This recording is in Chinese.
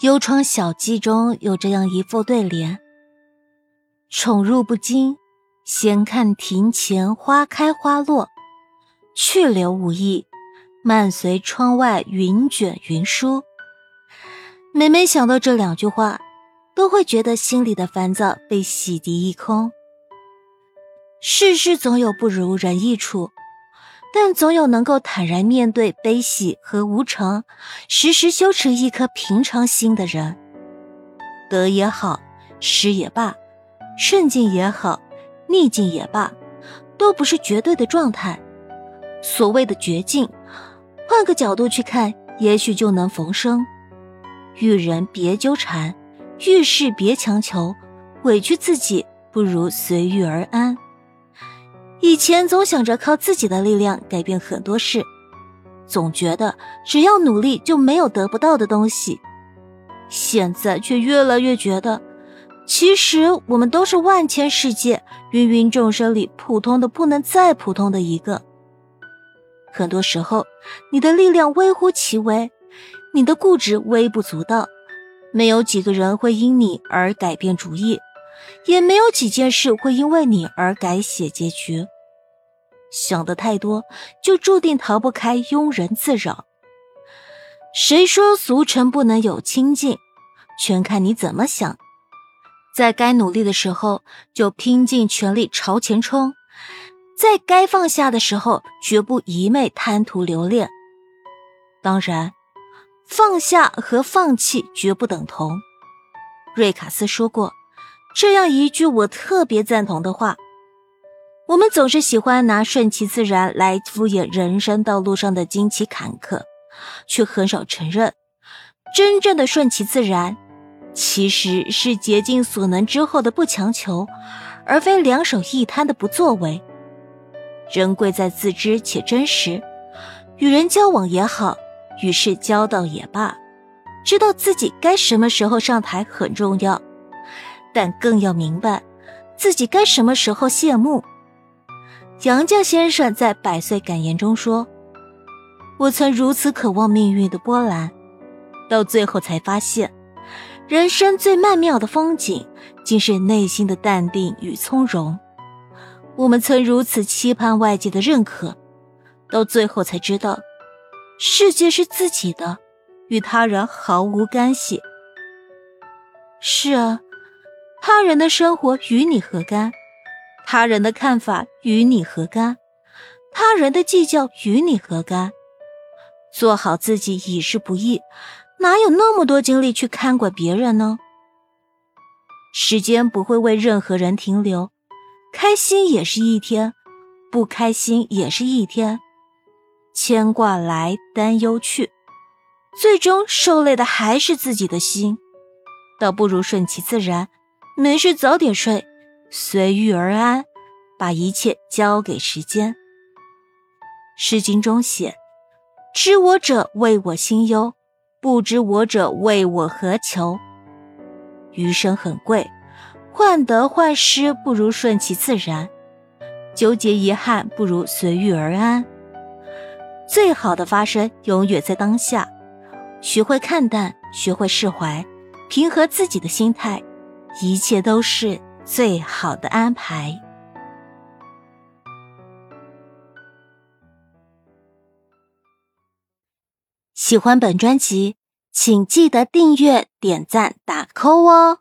《幽窗小记》中有这样一副对联：“宠辱不惊，闲看庭前花开花落；去留无意，漫随窗外云卷云舒。”每每想到这两句话，都会觉得心里的烦躁被洗涤一空。世事总有不如人意处。但总有能够坦然面对悲喜和无常，时时修持一颗平常心的人。得也好，失也罢，顺境也好，逆境也罢，都不是绝对的状态。所谓的绝境，换个角度去看，也许就能逢生。遇人别纠缠，遇事别强求，委屈自己不如随遇而安。以前总想着靠自己的力量改变很多事，总觉得只要努力就没有得不到的东西。现在却越来越觉得，其实我们都是万千世界芸芸众生里普通的不能再普通的一个。很多时候，你的力量微乎其微，你的固执微不足道，没有几个人会因你而改变主意。也没有几件事会因为你而改写结局。想的太多，就注定逃不开庸人自扰。谁说俗尘不能有清净？全看你怎么想。在该努力的时候，就拼尽全力朝前冲；在该放下的时候，绝不一昧贪图留恋。当然，放下和放弃绝不等同。瑞卡斯说过。这样一句我特别赞同的话：我们总是喜欢拿顺其自然来敷衍人生道路上的荆棘坎坷，却很少承认，真正的顺其自然，其实是竭尽所能之后的不强求，而非两手一摊的不作为。人贵在自知且真实，与人交往也好，与世交道也罢，知道自己该什么时候上台很重要。但更要明白，自己该什么时候谢幕。杨绛先生在《百岁感言》中说：“我曾如此渴望命运的波澜，到最后才发现，人生最曼妙的风景，竟是内心的淡定与从容。我们曾如此期盼外界的认可，到最后才知道，世界是自己的，与他人毫无干系。”是啊。他人的生活与你何干？他人的看法与你何干？他人的计较与你何干？做好自己已是不易，哪有那么多精力去看管别人呢？时间不会为任何人停留，开心也是一天，不开心也是一天，牵挂来，担忧去，最终受累的还是自己的心，倒不如顺其自然。没事，早点睡，随遇而安，把一切交给时间。《诗经》中写：“知我者，谓我心忧；不知我者，谓我何求。”余生很贵，患得患失不如顺其自然，纠结遗憾不如随遇而安。最好的发生永远在当下，学会看淡，学会释怀，平和自己的心态。一切都是最好的安排。喜欢本专辑，请记得订阅、点赞、打 call 哦。